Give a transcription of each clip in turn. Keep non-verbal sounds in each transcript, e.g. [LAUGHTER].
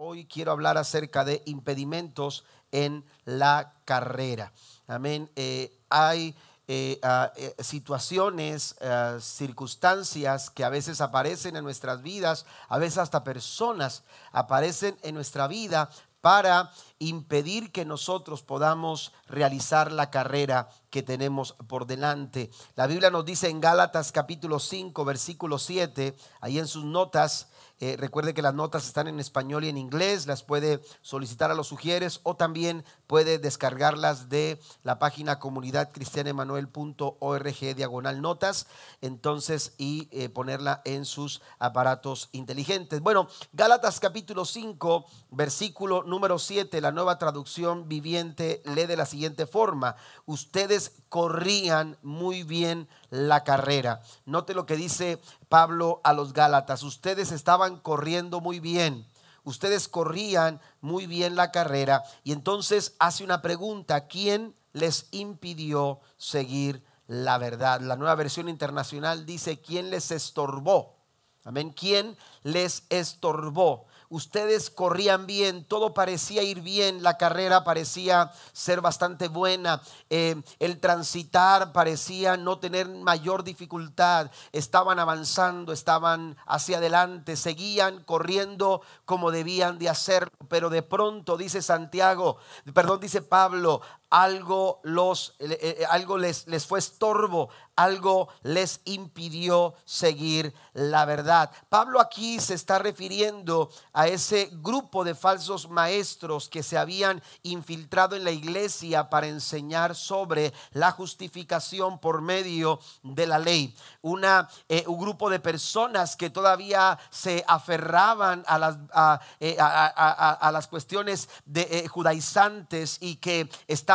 Hoy quiero hablar acerca de impedimentos en la carrera. Amén. Eh, hay eh, ah, eh, situaciones, ah, circunstancias que a veces aparecen en nuestras vidas, a veces hasta personas aparecen en nuestra vida para impedir que nosotros podamos realizar la carrera que tenemos por delante. La Biblia nos dice en Gálatas capítulo 5, versículo 7, ahí en sus notas, eh, recuerde que las notas están en español y en inglés, las puede solicitar a los sugieres o también puede descargarlas de la página comunidadcristianemanuel.org diagonal notas, entonces y eh, ponerla en sus aparatos inteligentes. Bueno, Gálatas capítulo 5, versículo número 7, la nueva traducción viviente lee de la siguiente forma, ustedes corrían muy bien la carrera. Note lo que dice Pablo a los Gálatas. Ustedes estaban corriendo muy bien. Ustedes corrían muy bien la carrera. Y entonces hace una pregunta. ¿Quién les impidió seguir la verdad? La nueva versión internacional dice, ¿quién les estorbó? Amén. ¿Quién les estorbó? Ustedes corrían bien, todo parecía ir bien, la carrera parecía ser bastante buena, eh, el transitar parecía no tener mayor dificultad, estaban avanzando, estaban hacia adelante, seguían corriendo como debían de hacerlo, pero de pronto dice Santiago, perdón, dice Pablo, algo, los, eh, eh, algo les, les fue estorbo, algo les impidió seguir la verdad. Pablo aquí se está refiriendo a ese grupo de falsos maestros que se habían infiltrado en la iglesia para enseñar sobre la justificación por medio de la ley. Una, eh, un grupo de personas que todavía se aferraban a las, a, eh, las cuestiones de, judaizantes y que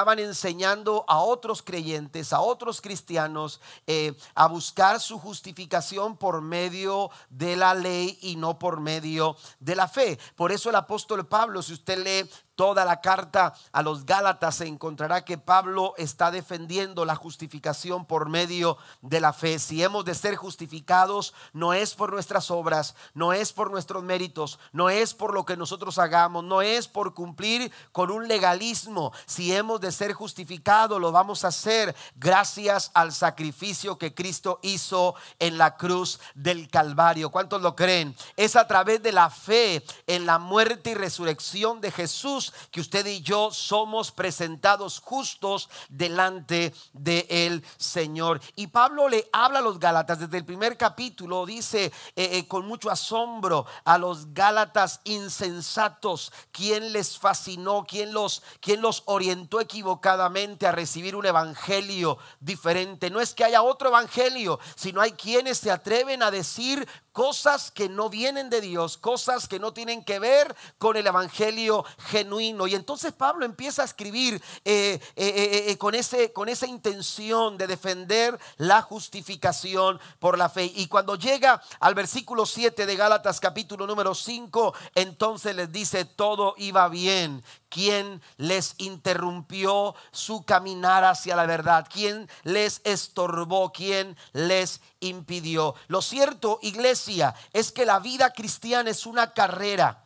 estaban enseñando a otros creyentes, a otros cristianos, eh, a buscar su justificación por medio de la ley y no por medio de la fe. Por eso el apóstol Pablo, si usted lee toda la carta a los Gálatas se encontrará que Pablo está defendiendo la justificación por medio de la fe. Si hemos de ser justificados, no es por nuestras obras, no es por nuestros méritos, no es por lo que nosotros hagamos, no es por cumplir con un legalismo. Si hemos de ser justificados, lo vamos a hacer gracias al sacrificio que Cristo hizo en la cruz del Calvario. ¿Cuántos lo creen? Es a través de la fe en la muerte y resurrección de Jesús que usted y yo somos presentados justos delante de el Señor. Y Pablo le habla a los Gálatas desde el primer capítulo, dice eh, eh, con mucho asombro a los Gálatas insensatos, ¿quién les fascinó? ¿Quién los, quién los orientó equivocadamente a recibir un evangelio diferente? No es que haya otro evangelio, sino hay quienes se atreven a decir cosas que no vienen de Dios, cosas que no tienen que ver con el Evangelio genuino. Y entonces Pablo empieza a escribir eh, eh, eh, con, ese, con esa intención de defender la justificación por la fe. Y cuando llega al versículo 7 de Gálatas capítulo número 5, entonces les dice, todo iba bien ¿Quién les interrumpió su caminar hacia la verdad? ¿Quién les estorbó? ¿Quién les impidió? Lo cierto, iglesia, es que la vida cristiana es una carrera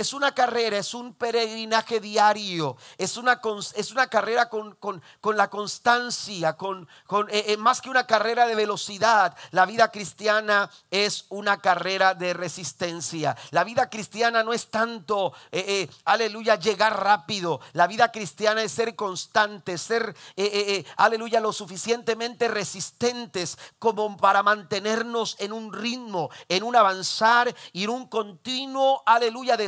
es una carrera, es un peregrinaje diario, es una, es una carrera con, la constancia, con, eh, eh, más que una carrera de velocidad. La vida cristiana es una carrera de resistencia. La vida cristiana no es tanto, eh, aleluya, llegar rápido. La vida cristiana es ser constante, ser, aleluya, lo suficientemente resistentes como para mantenernos en un ritmo, en un avanzar y en un continuo, aleluya,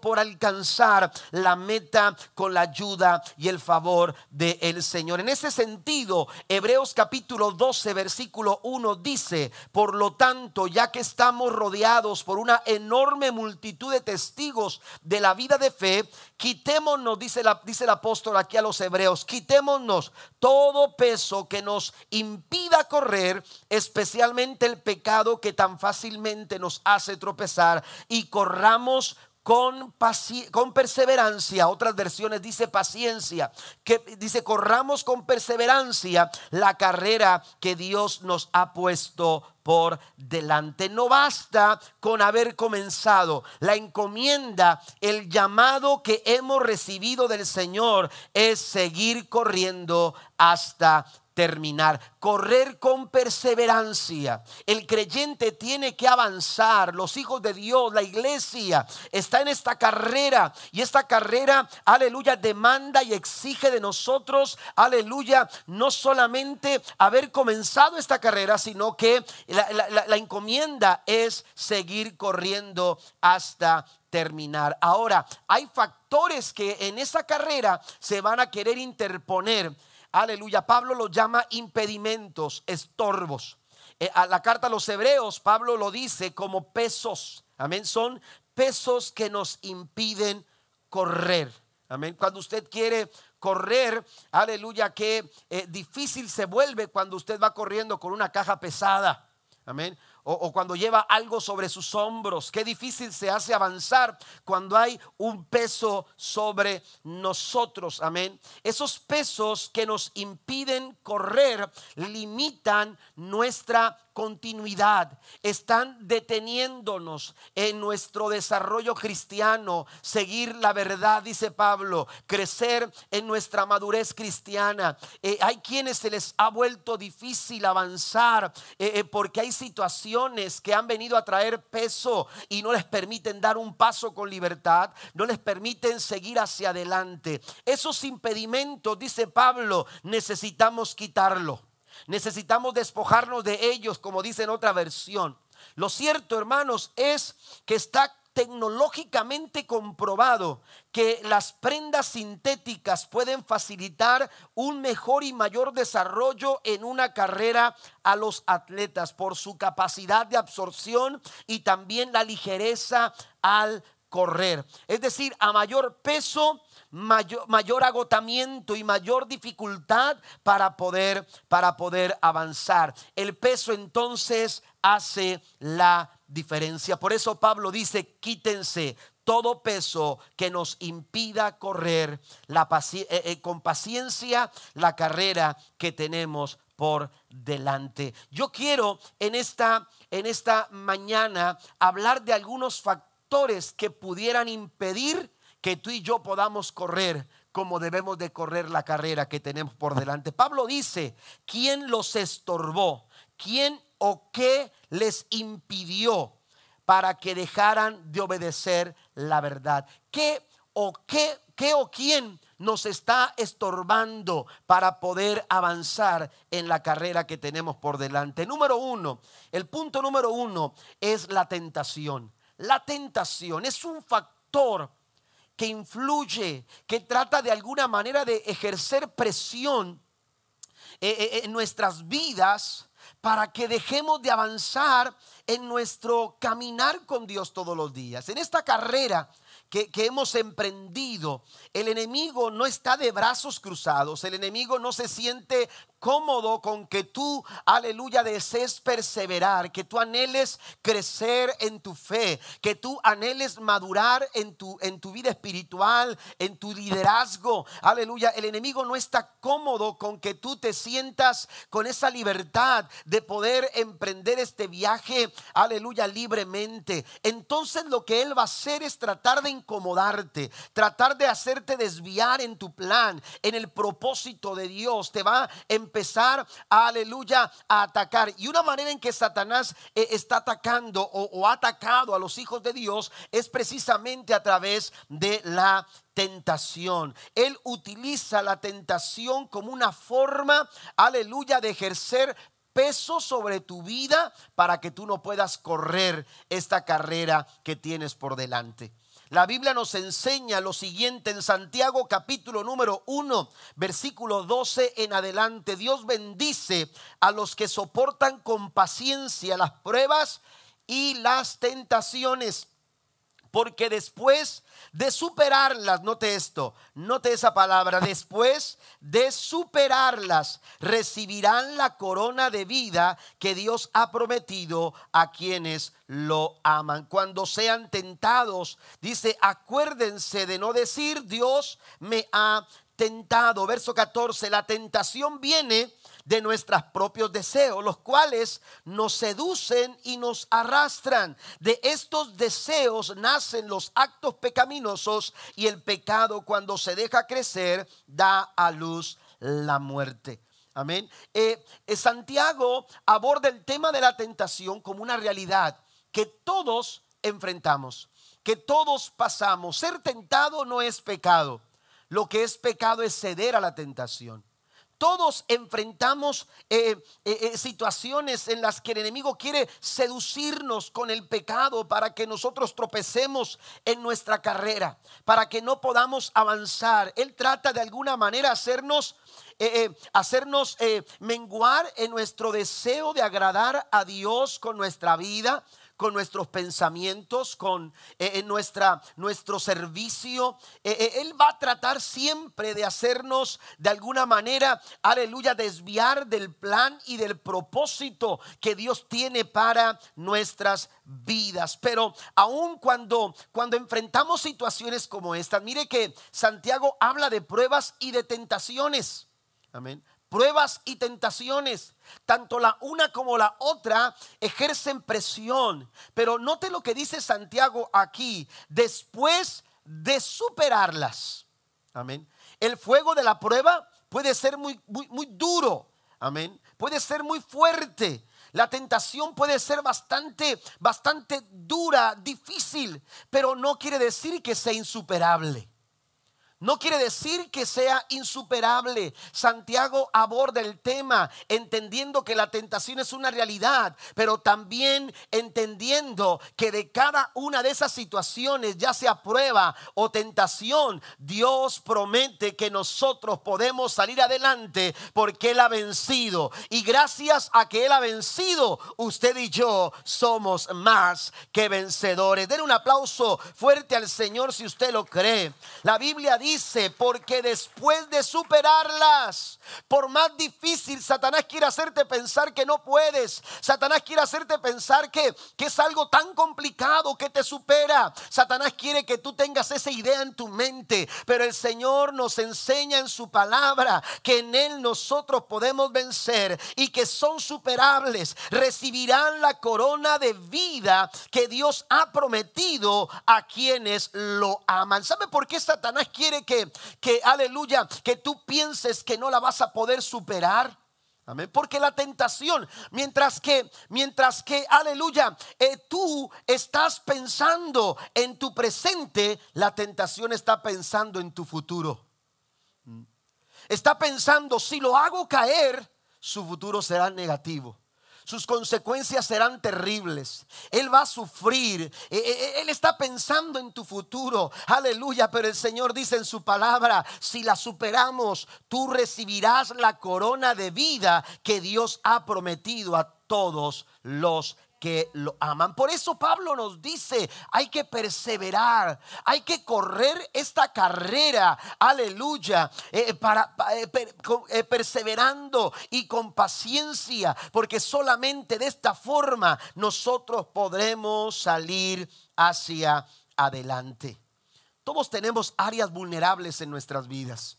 por alcanzar la meta con la ayuda y el favor del Señor. En ese sentido, Hebreos capítulo 12, versículo 1 dice, por lo tanto, ya que estamos rodeados por una enorme multitud de testigos de la vida de fe, quitémonos, dice, dice el apóstol aquí a los hebreos, quitémonos todo peso que nos impida correr, especialmente el pecado que tan fácilmente nos hace tropezar, y corramos con, con, perseverancia, otras versiones dice paciencia, que dice corramos con perseverancia la carrera que Dios nos ha puesto por delante. No basta con haber comenzado. La encomienda, el llamado que hemos recibido del Señor es seguir corriendo hasta terminar, correr con perseverancia. El creyente tiene que avanzar, los hijos de Dios, la iglesia está en esta carrera y esta carrera, aleluya, demanda y exige de nosotros, aleluya, no solamente haber comenzado esta carrera, sino que la, encomienda es seguir corriendo hasta terminar. Ahora, hay factores que en esa carrera se van a querer interponer Aleluya. Pablo lo llama impedimentos, estorbos. Eh, a la carta a los hebreos, Pablo lo dice como pesos. Amén. Son pesos que nos impiden correr. Amén. Cuando usted quiere correr, aleluya, que eh, difícil se vuelve cuando usted va corriendo con una caja pesada. Amén o, cuando lleva algo sobre sus hombros. Qué difícil se hace avanzar cuando hay un peso sobre nosotros. Amén. Esos pesos que nos impiden correr limitan nuestra continuidad, están deteniéndonos en nuestro desarrollo cristiano, seguir la verdad, dice Pablo, crecer en nuestra madurez cristiana. Eh, hay quienes se les ha vuelto difícil avanzar eh, eh, porque hay situaciones que han venido a traer peso y no les permiten dar un paso con libertad, no les permiten seguir hacia adelante. Esos impedimentos, dice Pablo, necesitamos quitarlo. Necesitamos despojarnos de ellos, como dice en otra versión. Lo cierto, hermanos, es que está tecnológicamente comprobado que las prendas sintéticas pueden facilitar un mejor y mayor desarrollo en una carrera a los atletas por su capacidad de absorción y también la ligereza al correr. Es decir, a mayor peso, mayor, agotamiento y mayor dificultad para poder, para poder avanzar. El peso entonces hace la diferencia. Por eso Pablo dice, quítense todo peso que nos impida correr la eh, eh, con paciencia la carrera que tenemos por delante. Yo quiero en esta, en esta mañana hablar de algunos factores que pudieran impedir que tú y yo podamos correr como debemos de correr la carrera que tenemos por delante. Pablo dice, ¿quién los estorbó? ¿Quién o qué les impidió para que dejaran de obedecer la verdad? ¿Qué o qué, qué o quién nos está estorbando para poder avanzar en la carrera que tenemos por delante? Número uno, el punto número uno es la tentación. La tentación es un factor que influye, que trata de alguna manera de ejercer presión eh, eh, en nuestras vidas para que dejemos de avanzar en nuestro caminar con Dios todos los días. En esta carrera que, hemos emprendido, el enemigo no está de brazos cruzados, el enemigo no se siente cómodo con que tú, aleluya, desees perseverar, que tú anheles crecer en tu fe, que tú anheles madurar en tu, en tu vida espiritual, en tu liderazgo. Aleluya, el enemigo no está cómodo con que tú te sientas con esa libertad de poder emprender este viaje, aleluya, libremente. Entonces lo que él va a hacer es tratar de incomodarte, tratar de hacerte desviar en tu plan, en el propósito de Dios. Te va a empezar, aleluya, a atacar. Y una manera en que Satanás eh, está atacando o, ha atacado a los hijos de Dios es precisamente a través de la tentación. Él utiliza la tentación como una forma, aleluya, de ejercer peso sobre tu vida para que tú no puedas correr esta carrera que tienes por delante. La Biblia nos enseña lo siguiente en Santiago capítulo número 1, versículo 12 en adelante. Dios bendice a los que soportan con paciencia las pruebas y las tentaciones Porque después de superarlas, note esto, note esa palabra, después de superarlas, recibirán la corona de vida que Dios ha prometido a quienes lo aman. Cuando sean tentados, dice, acuérdense de no decir, Dios me ha tentado. Verso 14, la tentación viene de nuestros propios deseos, los cuales nos seducen y nos arrastran. De estos deseos nacen los actos pecaminosos y el pecado cuando se deja crecer da a luz la muerte. Amén. Eh, eh, Santiago aborda el tema de la tentación como una realidad que todos enfrentamos, que todos pasamos. Ser tentado no es pecado. Lo que es pecado es ceder a la tentación. Todos enfrentamos eh, eh, eh, situaciones en las que el enemigo quiere seducirnos con el pecado para que nosotros tropecemos en nuestra carrera, para que no podamos avanzar. Él trata de alguna manera hacernos, hacernos menguar en nuestro deseo de agradar a Dios con nuestra vida, con nuestros pensamientos, con eh, nuestra, nuestro servicio. Eh, eh, él va a tratar siempre de hacernos de alguna manera, aleluya, desviar del plan y del propósito que Dios tiene para nuestras vidas. Pero aun cuando, cuando enfrentamos situaciones como estas, mire que Santiago habla de pruebas y de tentaciones. Amén pruebas y tentaciones. Tanto la una como la otra ejercen presión. Pero note lo que dice Santiago aquí. Después de superarlas. Amén. El fuego de la prueba puede ser muy, muy, muy duro. Amén. Puede ser muy fuerte. La tentación puede ser bastante, bastante dura, difícil, pero no quiere decir que sea insuperable. No quiere decir que sea insuperable. Santiago aborda el tema entendiendo que la tentación es una realidad, pero también entendiendo que de cada una de esas situaciones, ya sea prueba o tentación, Dios promete que nosotros podemos salir adelante porque Él ha vencido. Y gracias a que Él ha vencido, usted y yo somos más que vencedores. Den un aplauso fuerte al Señor si usted lo cree. La Biblia dice dice, porque después de superarlas, por más difícil, Satanás quiere hacerte pensar que no puedes. Satanás quiere hacerte pensar que, que es algo tan complicado que te supera. Satanás quiere que tú tengas esa idea en tu mente, pero el Señor nos enseña en su palabra que en Él nosotros podemos vencer y que son superables. Recibirán la corona de vida que Dios ha prometido a quienes lo aman. ¿Sabe por qué Satanás quiere que, aleluya, que tú pienses que no la vas a poder superar. Amén. Porque la tentación, mientras que, mientras que, aleluya, eh, tú estás pensando en tu presente, la tentación está pensando en tu futuro. Mm. Está pensando, si lo hago caer, su futuro será negativo sus consecuencias serán terribles. Él va a sufrir. E, e, e, él está pensando en tu futuro. Aleluya. Pero el Señor dice en su palabra, si la superamos, tú recibirás la corona de vida que Dios ha prometido a todos los que lo aman. Por eso Pablo nos dice, hay que perseverar, hay que correr esta carrera, aleluya, eh, para, eh, eh, perseverando y con paciencia, porque solamente de esta forma nosotros podremos salir hacia adelante. Todos tenemos áreas vulnerables en nuestras vidas.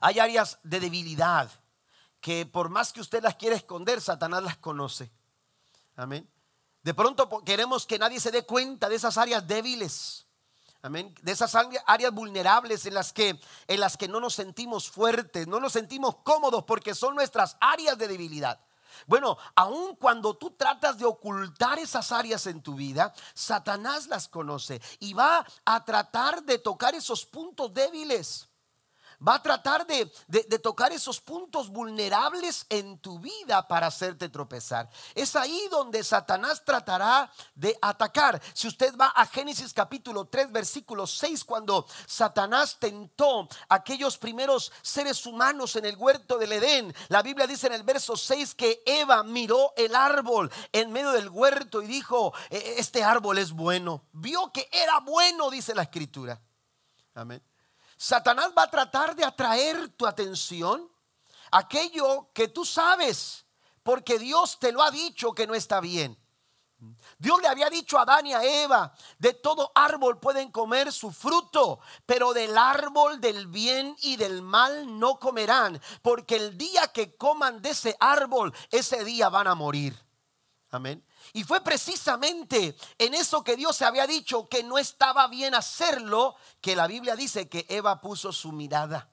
Hay áreas de debilidad que por más que usted las quiera esconder, Satanás las conoce. Amén. De pronto queremos que nadie se dé cuenta de esas áreas débiles. Amén. De esas áreas vulnerables en las que en las que no nos sentimos fuertes, no nos sentimos cómodos porque son nuestras áreas de debilidad. Bueno, aun cuando tú tratas de ocultar esas áreas en tu vida, Satanás las conoce y va a tratar de tocar esos puntos débiles va a tratar de, de, tocar esos puntos vulnerables en tu vida para hacerte tropezar. Es ahí donde Satanás tratará de atacar. Si usted va a Génesis capítulo 3, versículo 6, cuando Satanás tentó a aquellos primeros seres humanos en el huerto del Edén, la Biblia dice en el verso 6 que Eva miró el árbol en medio del huerto y dijo, e, e, este árbol es bueno. Vio que era bueno, dice la escritura. Amén. Satanás va a tratar de atraer tu atención aquello que tú sabes, porque Dios te lo ha dicho que no está bien. Dios le había dicho a Adán y a Eva, de todo árbol pueden comer su fruto, pero del árbol del bien y del mal no comerán, porque el día que coman de ese árbol, ese día van a morir. Amén. Y fue precisamente en eso que Dios se había dicho que no estaba bien hacerlo, que la Biblia dice que Eva puso su mirada.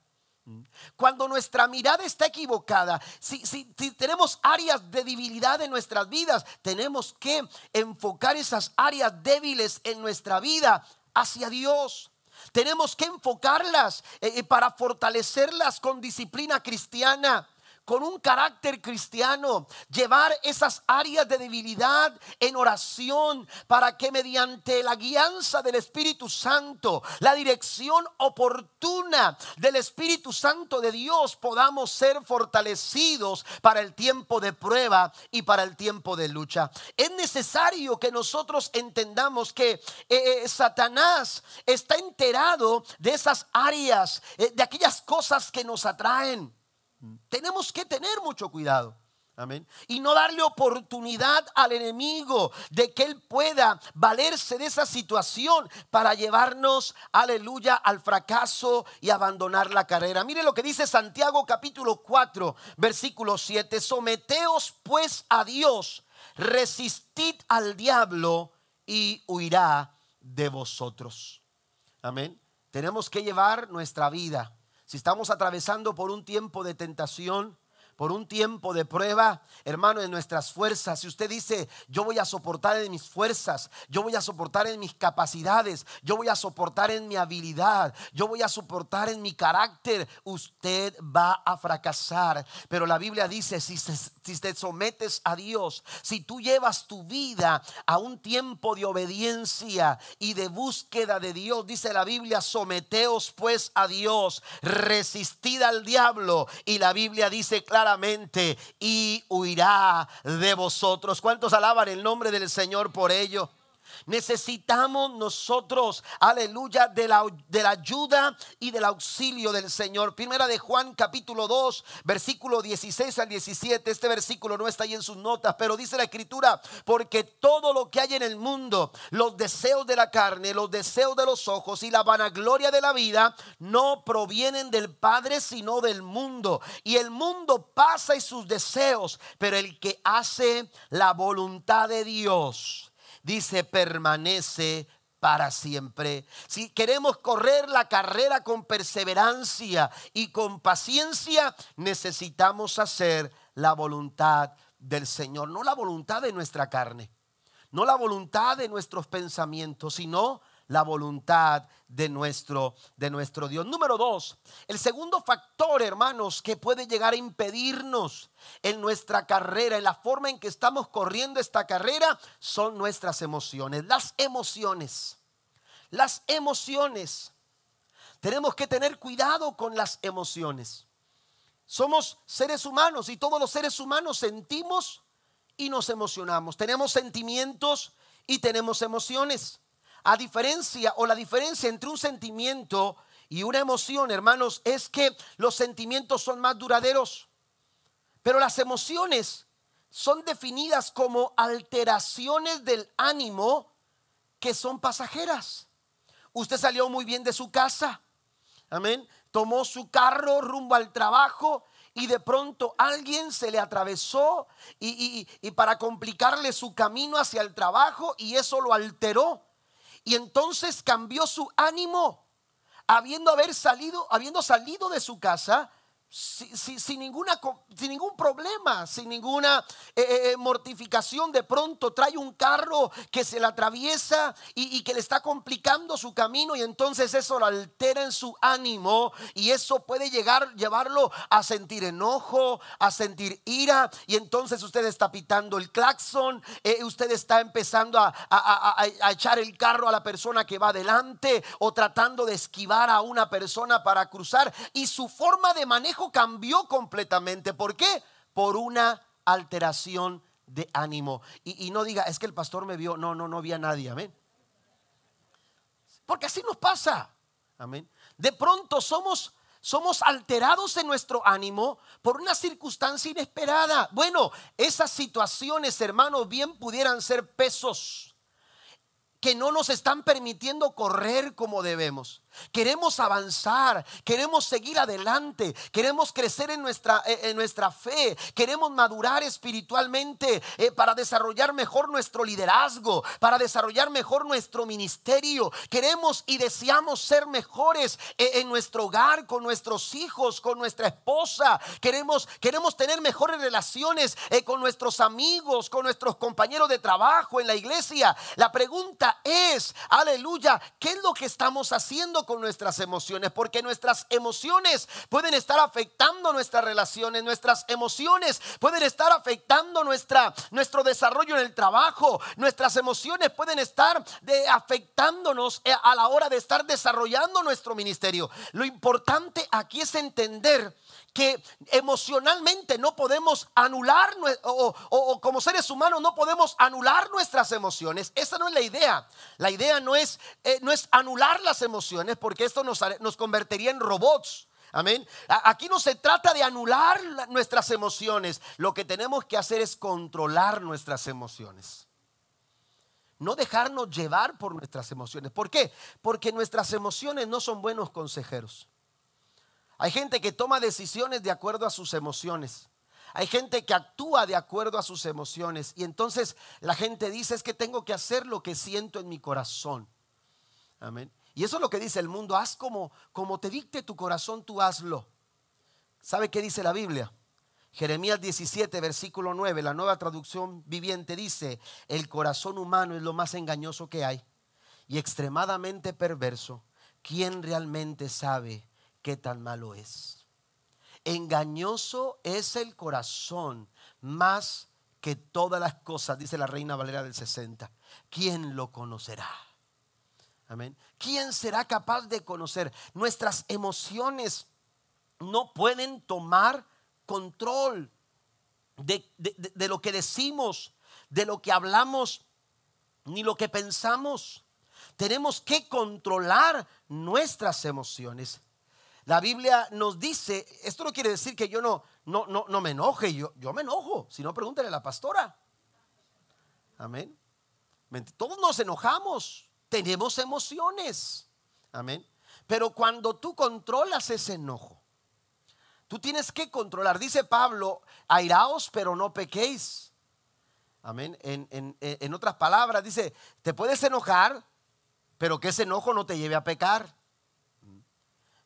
Cuando nuestra mirada está equivocada, si, si, tenemos áreas de debilidad en nuestras vidas, tenemos que enfocar esas áreas débiles en nuestra vida hacia Dios. Tenemos que enfocarlas eh, eh, para fortalecerlas con disciplina cristiana con un carácter cristiano, llevar esas áreas de debilidad en oración para que mediante la guianza del Espíritu Santo, la dirección oportuna del Espíritu Santo de Dios, podamos ser fortalecidos para el tiempo de prueba y para el tiempo de lucha. Es necesario que nosotros entendamos que eh, eh, Satanás está enterado de esas áreas, eh, de aquellas cosas que nos atraen. Tenemos que tener mucho cuidado. Amén. Y no darle oportunidad al enemigo de que él pueda valerse de esa situación para llevarnos, aleluya, al fracaso y abandonar la carrera. Mire lo que dice Santiago capítulo 4, versículo 7. Someteos pues a Dios, resistid al diablo y huirá de vosotros. Amén. Tenemos que llevar nuestra vida si estamos atravesando por un tiempo de tentación, por un tiempo de prueba, hermano, en nuestras fuerzas. Si usted dice, yo voy a soportar en mis fuerzas, yo voy a soportar en mis capacidades, yo voy a soportar en mi habilidad, yo voy a soportar en mi carácter, usted va a fracasar. Pero la Biblia dice, si, te sometes a Dios, si tú llevas tu vida a un tiempo de obediencia y de búsqueda de Dios, dice la Biblia, someteos pues a Dios, resistid al diablo. Y la Biblia dice y huirá de vosotros. ¿Cuántos alaban el nombre del Señor por ello? Necesitamos nosotros, aleluya, de la, de la ayuda y del auxilio del Señor. Primera de Juan capítulo 2, versículo 16 al 17. Este versículo no está ahí en sus notas, pero dice la escritura, porque todo lo que hay en el mundo, los deseos de la carne, los deseos de los ojos y la vanagloria de la vida, no provienen del Padre, sino del mundo. Y el mundo pasa y sus deseos, pero el que hace la voluntad de Dios dice, permanece para siempre. Si queremos correr la carrera con perseverancia y con paciencia, necesitamos hacer la voluntad del Señor, no la voluntad de nuestra carne, no la voluntad de nuestros pensamientos, sino la voluntad de nuestro, de nuestro Dios. Número dos, el segundo factor, hermanos, que puede llegar a impedirnos en nuestra carrera, en la forma en que estamos corriendo esta carrera, son nuestras emociones. Las emociones. Las emociones. Tenemos que tener cuidado con las emociones. Somos seres humanos y todos los seres humanos sentimos y nos emocionamos. Tenemos sentimientos y tenemos emociones. A diferencia o la diferencia entre un sentimiento y una emoción, hermanos, es que los sentimientos son más duraderos. Pero las emociones son definidas como alteraciones del ánimo que son pasajeras. Usted salió muy bien de su casa. Amén. Tomó su carro rumbo al trabajo y de pronto alguien se le atravesó y, y, para complicarle su camino hacia el trabajo y eso lo alteró. Y entonces cambió su ánimo, habiendo haber salido, habiendo salido de su casa, sin, ninguna, sin ningún problema, sin ninguna eh, eh, eh, mortificación. De pronto trae un carro que se le atraviesa y, que le está complicando su camino y entonces eso lo altera en su ánimo y eso puede llegar, llevarlo a sentir enojo, a sentir ira y entonces usted está pitando el claxon, usted está empezando a, a echar el carro a la persona que va adelante o tratando de esquivar a una persona para cruzar y su forma de manejo cambió completamente. ¿Por qué? Por una alteración de ánimo. Y, no diga, es que el pastor me vio. No, no, no vi a nadie. Amén. Porque así nos pasa. Amén. De pronto somos somos alterados en nuestro ánimo por una circunstancia inesperada. Bueno, esas situaciones, hermanos, bien pudieran ser pesos que no nos están permitiendo correr como debemos. Queremos avanzar, queremos seguir adelante, queremos crecer en nuestra, eh, en nuestra fe, queremos madurar espiritualmente eh, para desarrollar mejor nuestro liderazgo, para desarrollar mejor nuestro ministerio. Queremos y deseamos ser mejores eh, en nuestro hogar, con nuestros hijos, con nuestra esposa. Queremos, queremos tener mejores relaciones con nuestros amigos, con nuestros compañeros de trabajo en la iglesia. La pregunta es, aleluya, ¿qué es lo que estamos haciendo? Con nuestras emociones, porque nuestras emociones pueden estar afectando nuestras relaciones, nuestras emociones pueden estar afectando nuestra, nuestro desarrollo en el trabajo, nuestras emociones pueden estar de, afectándonos eh, a la hora de estar desarrollando nuestro ministerio. Lo importante aquí es entender que emocionalmente no podemos anular o, como seres humanos no podemos anular nuestras emociones. Esa no es la idea. La idea no es, eh, no es anular las emociones porque esto nos, nos convertiría en robots. Amén. Aquí no se trata de anular nuestras emociones. Lo que tenemos que hacer es controlar nuestras emociones. No dejarnos llevar por nuestras emociones. ¿Por qué? Porque nuestras emociones no son buenos consejeros. Hay gente que toma decisiones de acuerdo a sus emociones. Hay gente que actúa de acuerdo a sus emociones. Y entonces la gente dice es que tengo que hacer lo que siento en mi corazón. Amén. Y eso es lo que dice el mundo. Haz como, como te dicte tu corazón, tú hazlo. ¿Sabe qué dice la Biblia? Jeremías 17, versículo 9, la nueva traducción viviente dice, el corazón humano es lo más engañoso que hay y extremadamente perverso. ¿Quién realmente sabe qué tan malo es. Engañoso es el corazón más que todas las cosas, dice la reina Valera del 60. ¿Quién lo conocerá? Amén. ¿Quién será capaz de conocer? Nuestras emociones no pueden tomar control de, de, lo que decimos, de lo que hablamos, ni lo que pensamos. Tenemos que controlar nuestras emociones. La Biblia nos dice, esto no quiere decir que yo no, no, no, no me enoje, yo, yo me enojo, si no pregúntale a la pastora. Amén. Todos nos enojamos, tenemos emociones. Amén. Pero cuando tú controlas ese enojo, tú tienes que controlar. Dice Pablo, airaos pero no pequéis. Amén. En, en otras palabras, dice, te puedes enojar, pero que ese enojo no te lleve a pecar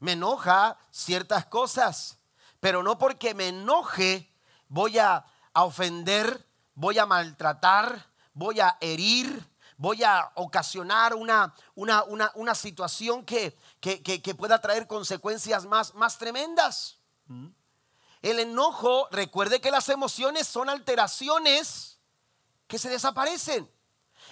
me enoja ciertas cosas, pero no porque me enoje voy a, ofender, voy a maltratar, voy a herir, voy a ocasionar una, una, una, situación que, que, pueda traer consecuencias más, más tremendas. El enojo, recuerde que las emociones son alteraciones que se desaparecen.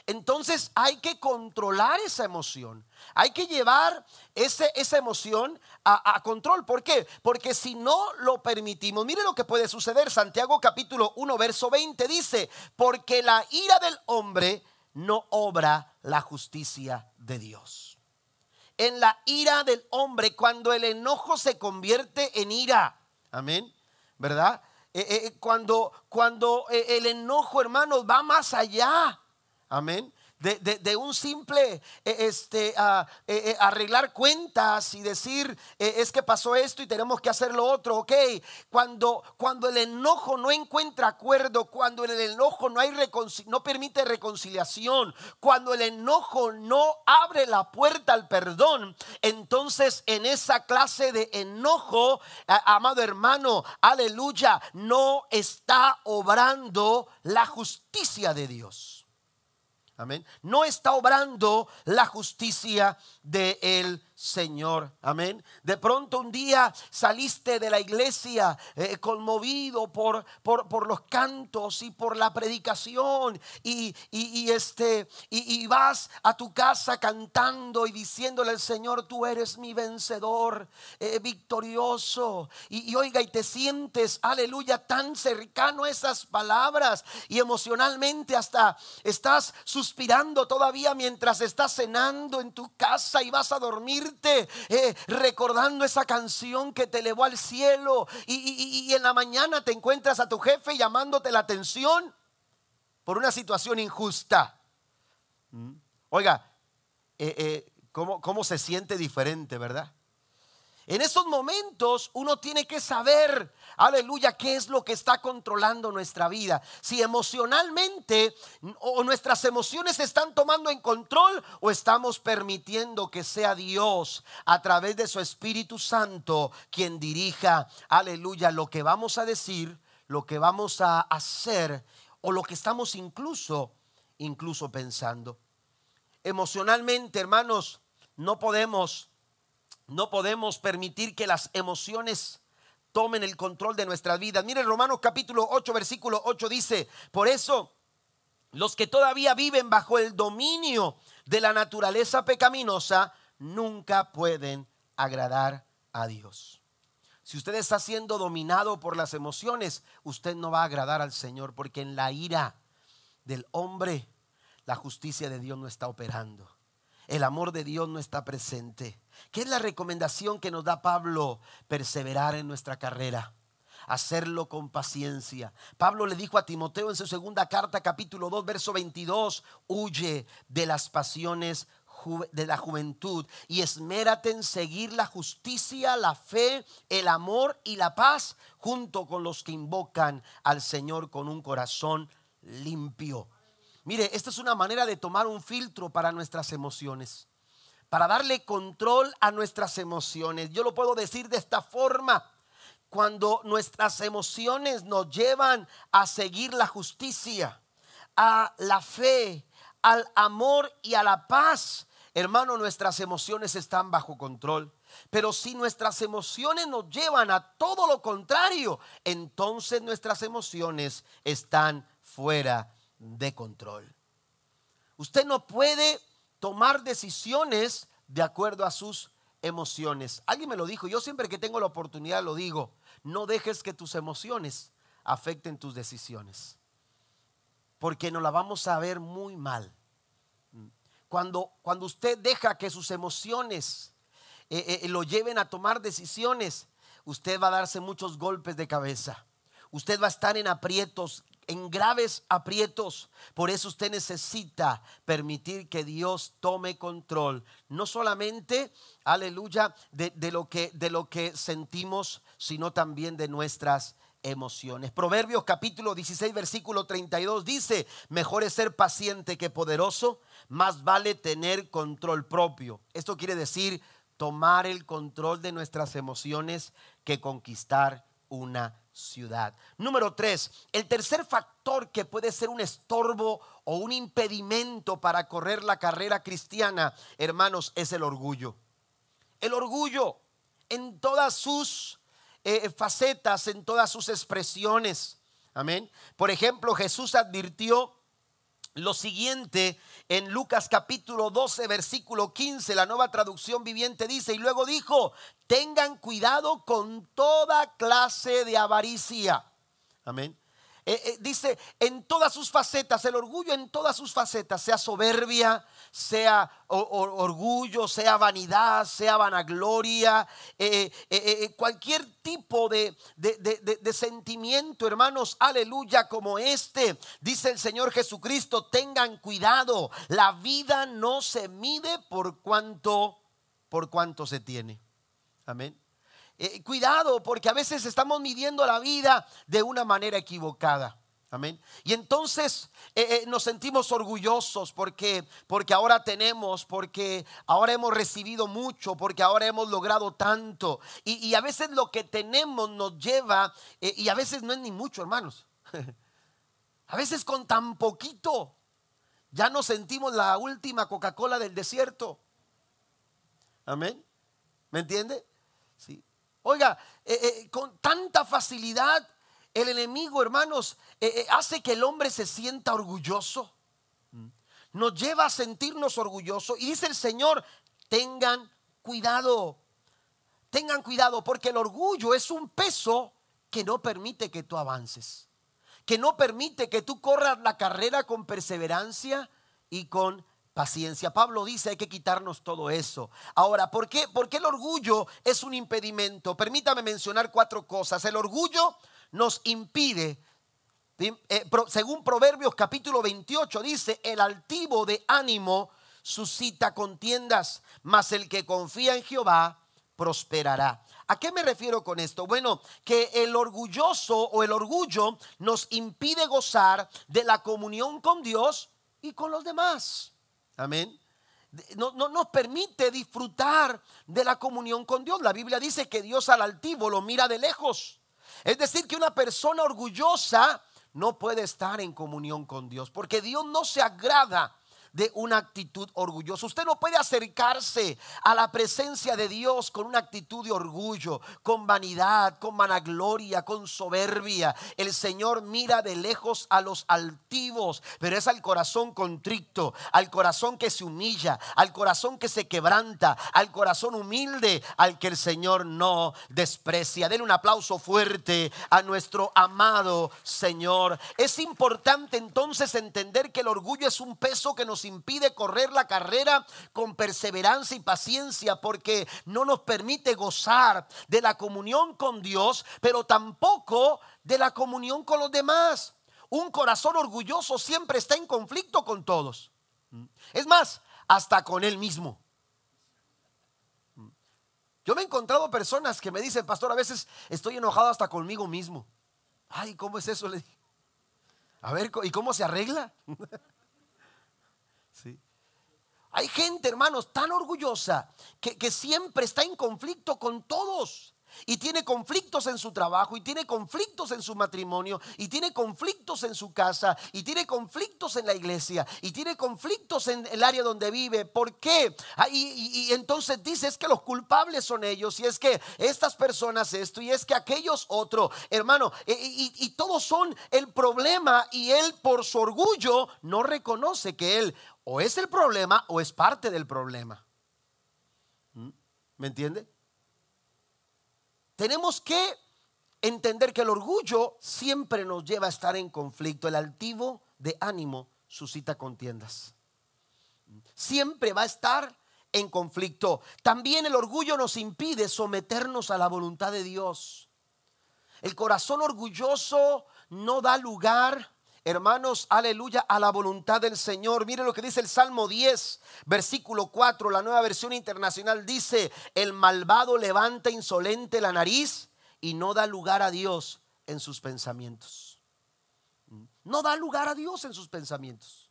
Entonces hay que controlar esa emoción. Hay que llevar ese, esa emoción a, control. ¿Por qué? Porque si no lo permitimos, mire lo que puede suceder. Santiago capítulo 1, verso 20 dice, porque la ira del hombre no obra la justicia de Dios. En la ira del hombre, cuando el enojo se convierte en ira. Amén. ¿Verdad? Eh, eh, cuando, cuando eh, el enojo, hermanos, va más allá Amén. de, un simple eh, este, eh, eh, arreglar cuentas y decir, es que pasó esto y tenemos que hacer lo otro, ok. Cuando, cuando el enojo no encuentra acuerdo, cuando el enojo no, hay no permite reconciliación, cuando el enojo no abre la puerta al perdón, entonces en esa clase de enojo, amado hermano, aleluya, no está obrando la justicia de Dios. Amén. No está obrando la justicia de él Señor. Amén. De pronto un día saliste de la iglesia eh, conmovido por, por, los cantos y por la predicación y, este, y, vas a tu casa cantando y diciéndole al Señor, tú eres mi vencedor, eh, victorioso. Y, y oiga, y te sientes, aleluya, tan cercano a esas palabras y emocionalmente hasta estás suspirando todavía mientras estás cenando en tu casa y vas a dormir eh, recordando esa canción que te elevó al cielo y, en la mañana te encuentras a tu jefe llamándote la atención por una situación injusta. Mm. Oiga, eh, eh, ¿cómo, ¿cómo se siente diferente, verdad? En esos momentos uno tiene que saber, aleluya, qué es lo que está controlando nuestra vida. Si emocionalmente o nuestras emociones están tomando en control o estamos permitiendo que sea Dios a través de su Espíritu Santo quien dirija, aleluya, lo que vamos a decir, lo que vamos a hacer o lo que estamos incluso, incluso pensando. Emocionalmente, hermanos, no podemos no podemos permitir que las emociones tomen el control de nuestras vidas. Mire Romanos capítulo 8, versículo 8 dice, por eso los que todavía viven bajo el dominio de la naturaleza pecaminosa nunca pueden agradar a Dios. Si usted está siendo dominado por las emociones, usted no va a agradar al Señor porque en la ira del hombre la justicia de Dios no está operando. El amor de Dios no está presente. ¿Qué es la recomendación que nos da Pablo? Perseverar en nuestra carrera hacerlo con paciencia. Pablo le dijo a Timoteo en su segunda carta, capítulo 2, verso 22, huye de las pasiones de la juventud y esmérate en seguir la justicia, la fe, el amor y la paz junto con los que invocan al Señor con un corazón limpio. Mire, esta es una manera de tomar un filtro para nuestras emociones para darle control a nuestras emociones. Yo lo puedo decir de esta forma. Cuando nuestras emociones nos llevan a seguir la justicia, a la fe, al amor y a la paz, hermano, nuestras emociones están bajo control. Pero si nuestras emociones nos llevan a todo lo contrario, entonces nuestras emociones están fuera de control. Usted no puede tomar decisiones de acuerdo a sus emociones. Alguien me lo dijo, yo siempre que tengo la oportunidad lo digo, no dejes que tus emociones afecten tus decisiones, porque nos la vamos a ver muy mal. Cuando, cuando usted deja que sus emociones eh, eh, lo lleven a tomar decisiones, usted va a darse muchos golpes de cabeza. Usted va a estar en aprietos en graves aprietos. Por eso usted necesita permitir que Dios tome control, no solamente, aleluya, de, lo, que, de lo que sentimos, sino también de nuestras emociones. Proverbios capítulo 16, versículo 32 dice, mejor es ser paciente que poderoso, más vale tener control propio. Esto quiere decir tomar el control de nuestras emociones que conquistar una ciudad. Número tres, el tercer factor que puede ser un estorbo o un impedimento para correr la carrera cristiana, hermanos, es el orgullo. El orgullo en todas sus eh, facetas, en todas sus expresiones. Amén. Por ejemplo, Jesús advirtió lo siguiente en Lucas capítulo 12, versículo 15, la nueva traducción viviente dice, y luego dijo, tengan cuidado con toda clase de avaricia. Amén. Eh, eh, dice, en todas sus facetas, el orgullo en todas sus facetas, sea soberbia, sea orgullo, sea vanidad, sea vanagloria, eh, cualquier tipo de, de, sentimiento, hermanos, aleluya, como este, dice el Señor Jesucristo, tengan cuidado, la vida no se mide por cuanto, por cuanto se tiene. Amén. Eh, cuidado, porque a veces estamos midiendo la vida de una manera equivocada. Amén. Y entonces eh, eh, nos sentimos orgullosos porque, porque ahora tenemos, porque ahora hemos recibido mucho, porque ahora hemos logrado tanto. Y, a veces lo que tenemos nos lleva, y a veces no es ni mucho, hermanos. [LAUGHS] a veces con tan poquito ya nos sentimos la última Coca-Cola del desierto. Amén. ¿Me entiende? Oiga, eh, eh, con tanta facilidad el enemigo, hermanos, eh, hace que el hombre se sienta orgulloso. Nos lleva a sentirnos orgullosos. Y dice el Señor, tengan cuidado. Tengan cuidado porque el orgullo es un peso que no permite que tú avances. Que no permite que tú corras la carrera con perseverancia y con paciencia. Pablo dice hay que quitarnos todo eso. Ahora, ¿por qué? Porque el orgullo es un impedimento. Permítame mencionar cuatro cosas. El orgullo nos impide, eh, según Proverbios capítulo 28, dice, el altivo de ánimo suscita contiendas, mas el que confía en Jehová prosperará. ¿A qué me refiero con esto? Bueno, que el orgulloso o el orgullo nos impide gozar de la comunión con Dios y con los demás. Amén. No, nos permite disfrutar de la comunión con Dios. La Biblia dice que Dios al altivo lo mira de lejos. Es decir, que una persona orgullosa no puede estar en comunión con Dios, porque Dios no se agrada de una actitud orgullosa. Usted no puede acercarse a la presencia de Dios con una actitud de orgullo, con vanidad, con vanagloria, con soberbia. El Señor mira de lejos a los altivos, pero es al corazón contrito, al corazón que se humilla, al corazón que se quebranta, al corazón humilde, al que el Señor no desprecia. Den un aplauso fuerte a nuestro amado Señor. Es importante entonces entender que el orgullo es un peso que nos impide correr la carrera con perseverancia y paciencia porque no nos permite gozar de la comunión con Dios, pero tampoco de la comunión con los demás. Un corazón orgulloso siempre está en conflicto con todos. Es más, hasta con él mismo. Yo me he encontrado personas que me dicen, pastor, a veces estoy enojado hasta conmigo mismo. Ay, ¿cómo es eso? Le A ver, ¿y cómo se arregla? [LAUGHS] Hay gente, hermanos, tan orgullosa que, siempre está en conflicto con todos. Y tiene conflictos en su trabajo, y tiene conflictos en su matrimonio, y tiene conflictos en su casa, y tiene conflictos en la iglesia, y tiene conflictos en el área donde vive. ¿Por qué? Ah, y, entonces dice es que los culpables son ellos, y es que estas personas esto, y es que aquellos otro, hermano, e, y, y todos son el problema, y él por su orgullo no reconoce que él o es el problema o es parte del problema. ¿Mm? ¿Me entiende? Tenemos que entender que el orgullo siempre nos lleva a estar en conflicto. El altivo de ánimo suscita contiendas. Siempre va a estar en conflicto. También el orgullo nos impide someternos a la voluntad de Dios. El corazón orgulloso no da lugar, hermanos, aleluya, a la voluntad del Señor. Mire lo que dice el Salmo 10, versículo 4, la nueva versión internacional dice, el malvado levanta insolente la nariz y no da lugar a Dios en sus pensamientos. No da lugar a Dios en sus pensamientos.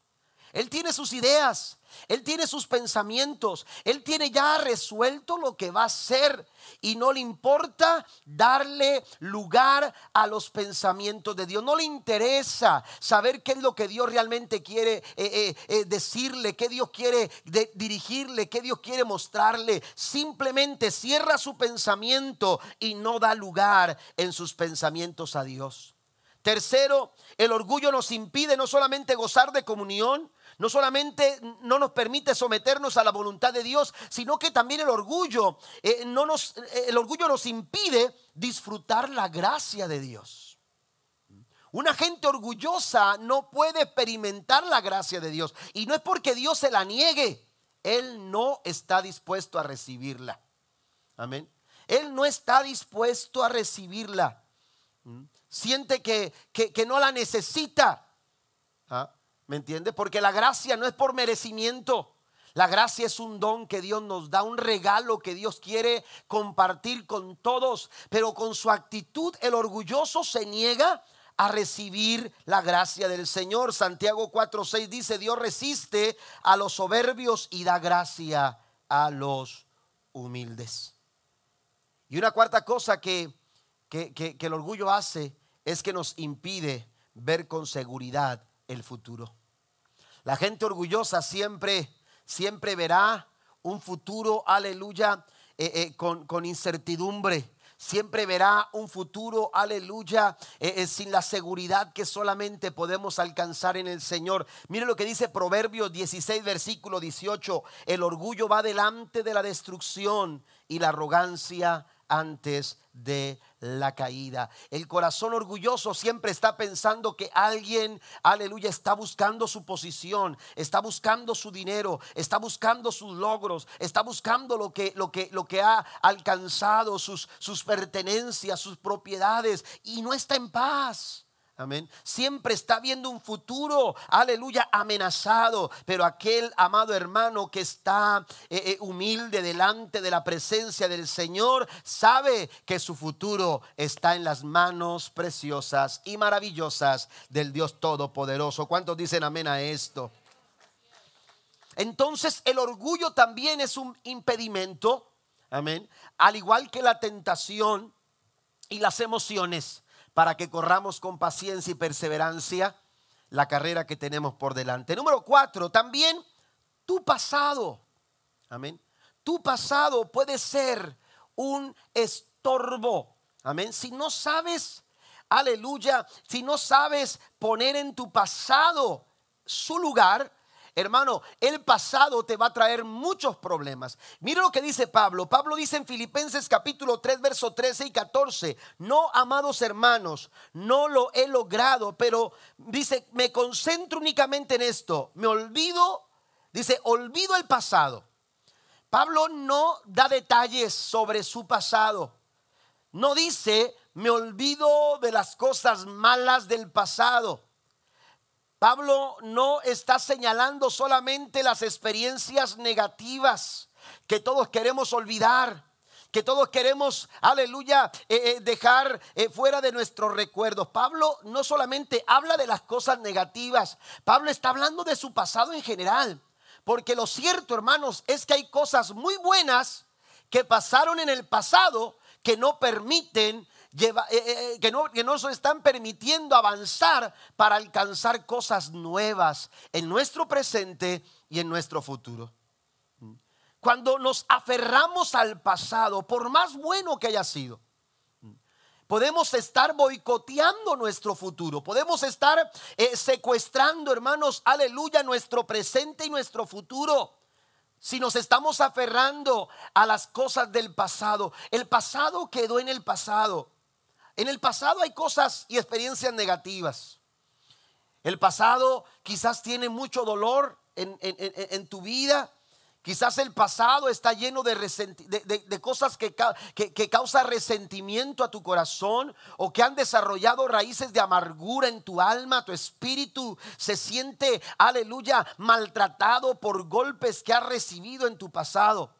Él tiene sus ideas, Él tiene sus pensamientos, Él tiene ya resuelto lo que va a hacer y no le importa darle lugar a los pensamientos de Dios. No le interesa saber qué es lo que Dios realmente quiere eh, eh, eh, decirle, qué Dios quiere dirigirle, qué Dios quiere mostrarle. Simplemente cierra su pensamiento y no da lugar en sus pensamientos a Dios. Tercero, el orgullo nos impide no solamente gozar de comunión, no solamente no nos permite someternos a la voluntad de Dios, sino que también el orgullo, eh, no nos, eh, el orgullo nos impide disfrutar la gracia de Dios. Una gente orgullosa no puede experimentar la gracia de Dios. Y no es porque Dios se la niegue. Él no está dispuesto a recibirla. Amén. Él no está dispuesto a recibirla. ¿Mm? Siente que, que, no la necesita. ¿Ah? ¿Me entiende? Porque la gracia no es por merecimiento. La gracia es un don que Dios nos da, un regalo que Dios quiere compartir con todos. Pero con su actitud el orgulloso se niega a recibir la gracia del Señor. Santiago 4:6 dice, Dios resiste a los soberbios y da gracia a los humildes. Y una cuarta cosa que, que, el orgullo hace es que nos impide ver con seguridad el futuro. La gente orgullosa siempre, siempre verá un futuro, aleluya, eh, eh, con, con incertidumbre siempre verá un futuro, aleluya, eh, sin la seguridad que solamente podemos alcanzar en el Señor. Mire lo que dice Proverbios 16, versículo 18. El orgullo va delante de la destrucción y la arrogancia antes de la caída. El corazón orgulloso siempre está pensando que alguien, aleluya, está buscando su posición, está buscando su dinero, está buscando sus logros, está buscando lo que, lo que, lo que ha alcanzado, sus, sus pertenencias, sus propiedades, y no está en paz. Amén. Siempre está viendo un futuro, aleluya, amenazado. Pero aquel amado hermano que está eh, eh, humilde delante de la presencia del Señor sabe que su futuro está en las manos preciosas y maravillosas del Dios Todopoderoso. ¿Cuántos dicen amén a esto? Entonces el orgullo también es un impedimento, amén, al igual que la tentación y las emociones para que corramos con paciencia y perseverancia la carrera que tenemos por delante. Número cuatro, también tu pasado. Amén. Tu pasado puede ser un estorbo. Amén. Si no sabes, aleluya, si no sabes poner en tu pasado su lugar, Hermano, el pasado te va a traer muchos problemas. Mira lo que dice Pablo. Pablo dice en Filipenses capítulo 3, verso 13 y 14, no, amados hermanos, no lo he logrado, pero dice, me concentro únicamente en esto. Me olvido, dice, olvido el pasado. Pablo no da detalles sobre su pasado. No dice, me olvido de las cosas malas del pasado. Pablo no está señalando solamente las experiencias negativas que todos queremos olvidar, que todos queremos, aleluya, eh, eh, dejar eh, fuera de nuestros recuerdos. Pablo no solamente habla de las cosas negativas, Pablo está hablando de su pasado en general. Porque lo cierto, hermanos, es que hay cosas muy buenas que pasaron en el pasado que no permiten eh, eh, eh, que, no, que nos están permitiendo avanzar para alcanzar cosas nuevas en nuestro presente y en nuestro futuro. Cuando nos aferramos al pasado, por más bueno que haya sido, podemos estar boicoteando nuestro futuro, podemos estar secuestrando, hermanos, aleluya, nuestro presente y nuestro futuro. Si nos estamos aferrando a las cosas del pasado, el pasado quedó en el pasado. En el pasado hay cosas y experiencias negativas. El pasado quizás tiene mucho dolor en, tu vida. Quizás el pasado está lleno de, de, cosas que, que, que causan resentimiento a tu corazón o que han desarrollado raíces de amargura en tu alma, tu espíritu se siente, aleluya, maltratado por golpes que has recibido en tu pasado.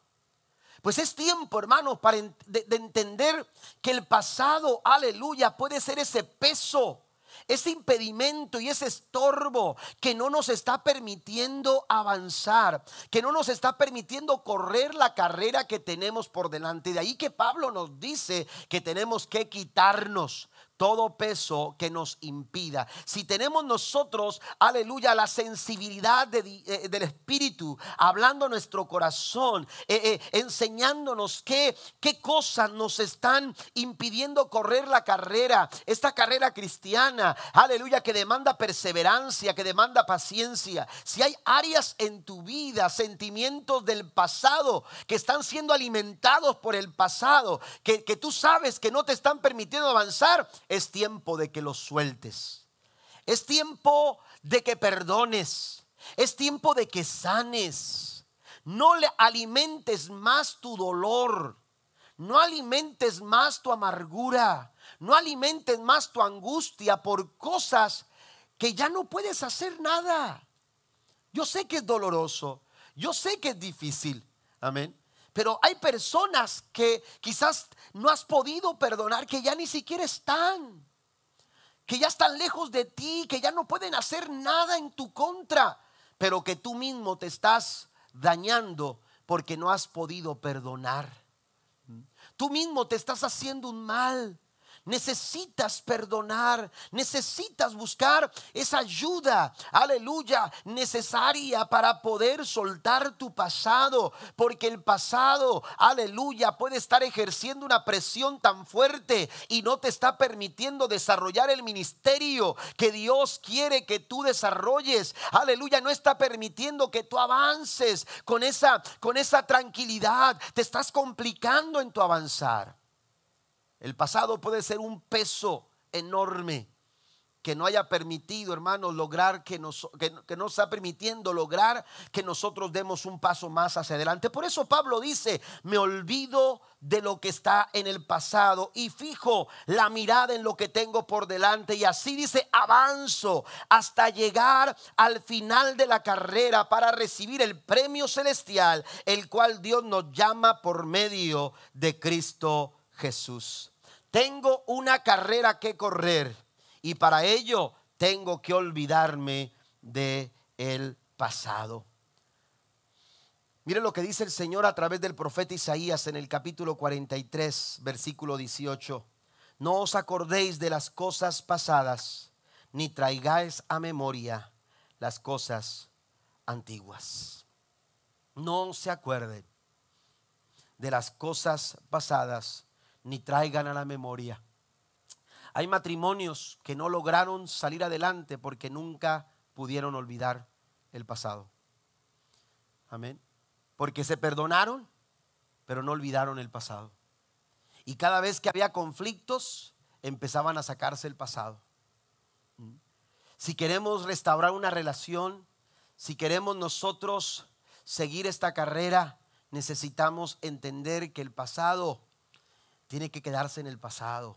Pues es tiempo, hermanos, para de, entender que el pasado, aleluya, puede ser ese peso, ese impedimento y ese estorbo que no nos está permitiendo avanzar, que no nos está permitiendo correr la carrera que tenemos por delante. De ahí que Pablo nos dice que tenemos que quitarnos todo peso que nos impida. Si tenemos nosotros, aleluya, la sensibilidad eh, del Espíritu, hablando nuestro corazón, eh, eh, enseñándonos qué, qué cosas nos están impidiendo correr la carrera, esta carrera cristiana, aleluya, que demanda perseverancia, que demanda paciencia. Si hay áreas en tu vida, sentimientos del pasado que están siendo alimentados por el pasado, que, que tú sabes que no te están permitiendo avanzar, es tiempo de que los sueltes. Es tiempo de que perdones. Es tiempo de que sanes. No le alimentes más tu dolor. No alimentes más tu amargura. No alimentes más tu angustia por cosas que ya no puedes hacer nada. Yo sé que es doloroso. Yo sé que es difícil. Amén. Pero hay personas que quizás no has podido perdonar, que ya ni siquiera están, que ya están lejos de ti, que ya no pueden hacer nada en tu contra, pero que tú mismo te estás dañando porque no has podido perdonar. Tú mismo te estás haciendo un mal. Necesitas perdonar, necesitas buscar esa ayuda, aleluya, necesaria para poder soltar tu pasado, porque el pasado, aleluya, puede estar ejerciendo una presión tan fuerte y no te está permitiendo desarrollar el ministerio que Dios quiere que tú desarrolles. Aleluya, no está permitiendo que tú avances con esa con esa tranquilidad, te estás complicando en tu avanzar. El pasado puede ser un peso enorme que no haya permitido, hermanos, lograr que nos, que, nos está permitiendo lograr que nosotros demos un paso más hacia adelante. Por eso Pablo dice, me olvido de lo que está en el pasado y fijo la mirada en lo que tengo por delante. Y así dice, avanzo hasta llegar al final de la carrera para recibir el premio celestial, el cual Dios nos llama por medio de Cristo Jesús. Tengo una carrera que correr y para ello tengo que olvidarme de el pasado. Mire lo que dice el Señor a través del profeta Isaías en el capítulo 43, versículo 18. No os acordéis de las cosas pasadas, ni traigáis a memoria las cosas antiguas. No se acuerden de las cosas pasadas, ni traigan a la memoria. Hay matrimonios que no lograron salir adelante porque nunca pudieron olvidar el pasado. Amén. Porque se perdonaron, pero no olvidaron el pasado. Y cada vez que había conflictos, empezaban a sacarse el pasado. ¿Mm? Si queremos restaurar una relación, si queremos nosotros seguir esta carrera, necesitamos entender que el pasado tiene que quedarse en el pasado.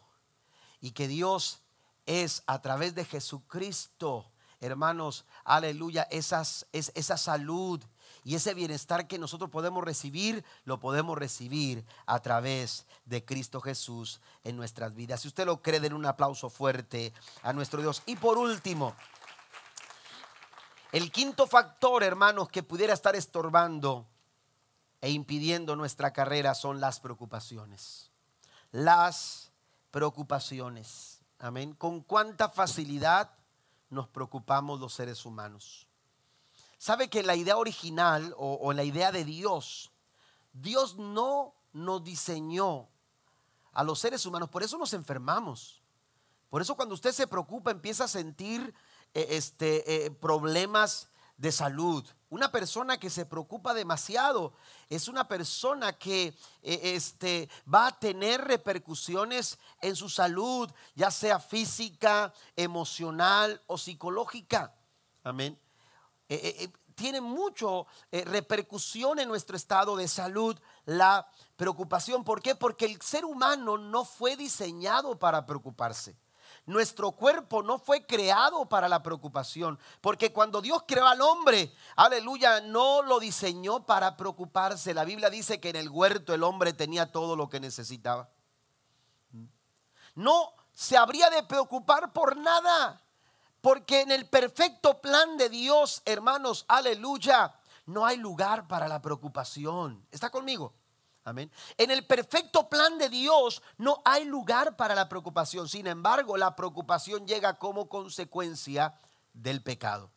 Y que Dios es a través de Jesucristo, hermanos, aleluya, esas, es, esa salud y ese bienestar que nosotros podemos recibir, lo podemos recibir a través de Cristo Jesús en nuestras vidas. Si usted lo cree, den un aplauso fuerte a nuestro Dios. Y por último, el quinto factor, hermanos, que pudiera estar estorbando e impidiendo nuestra carrera son las preocupaciones las preocupaciones. Amén. Con cuánta facilidad nos preocupamos los seres humanos. ¿Sabe que la idea original o, la idea de Dios, Dios no nos diseñó a los seres humanos, por eso nos enfermamos. Por eso cuando usted se preocupa empieza a sentir eh, este, eh, problemas de salud. Una persona que se preocupa demasiado es una persona que eh, este, va a tener repercusiones en su salud, ya sea física, emocional o psicológica. Amén. Eh, eh, tiene mucho repercusión en nuestro estado de salud la preocupación. ¿Por qué? Porque el ser humano no fue diseñado para preocuparse. Nuestro cuerpo no fue creado para la preocupación, porque cuando Dios creó al hombre, aleluya, no lo diseñó para preocuparse. La Biblia dice que en el huerto el hombre tenía todo lo que necesitaba. No se habría de preocupar por nada, porque en el perfecto plan de Dios, hermanos, aleluya, no hay lugar para la preocupación. ¿Está conmigo? Amén. En el perfecto plan de Dios no hay lugar para la preocupación. Sin embargo, la preocupación llega como consecuencia del pecado.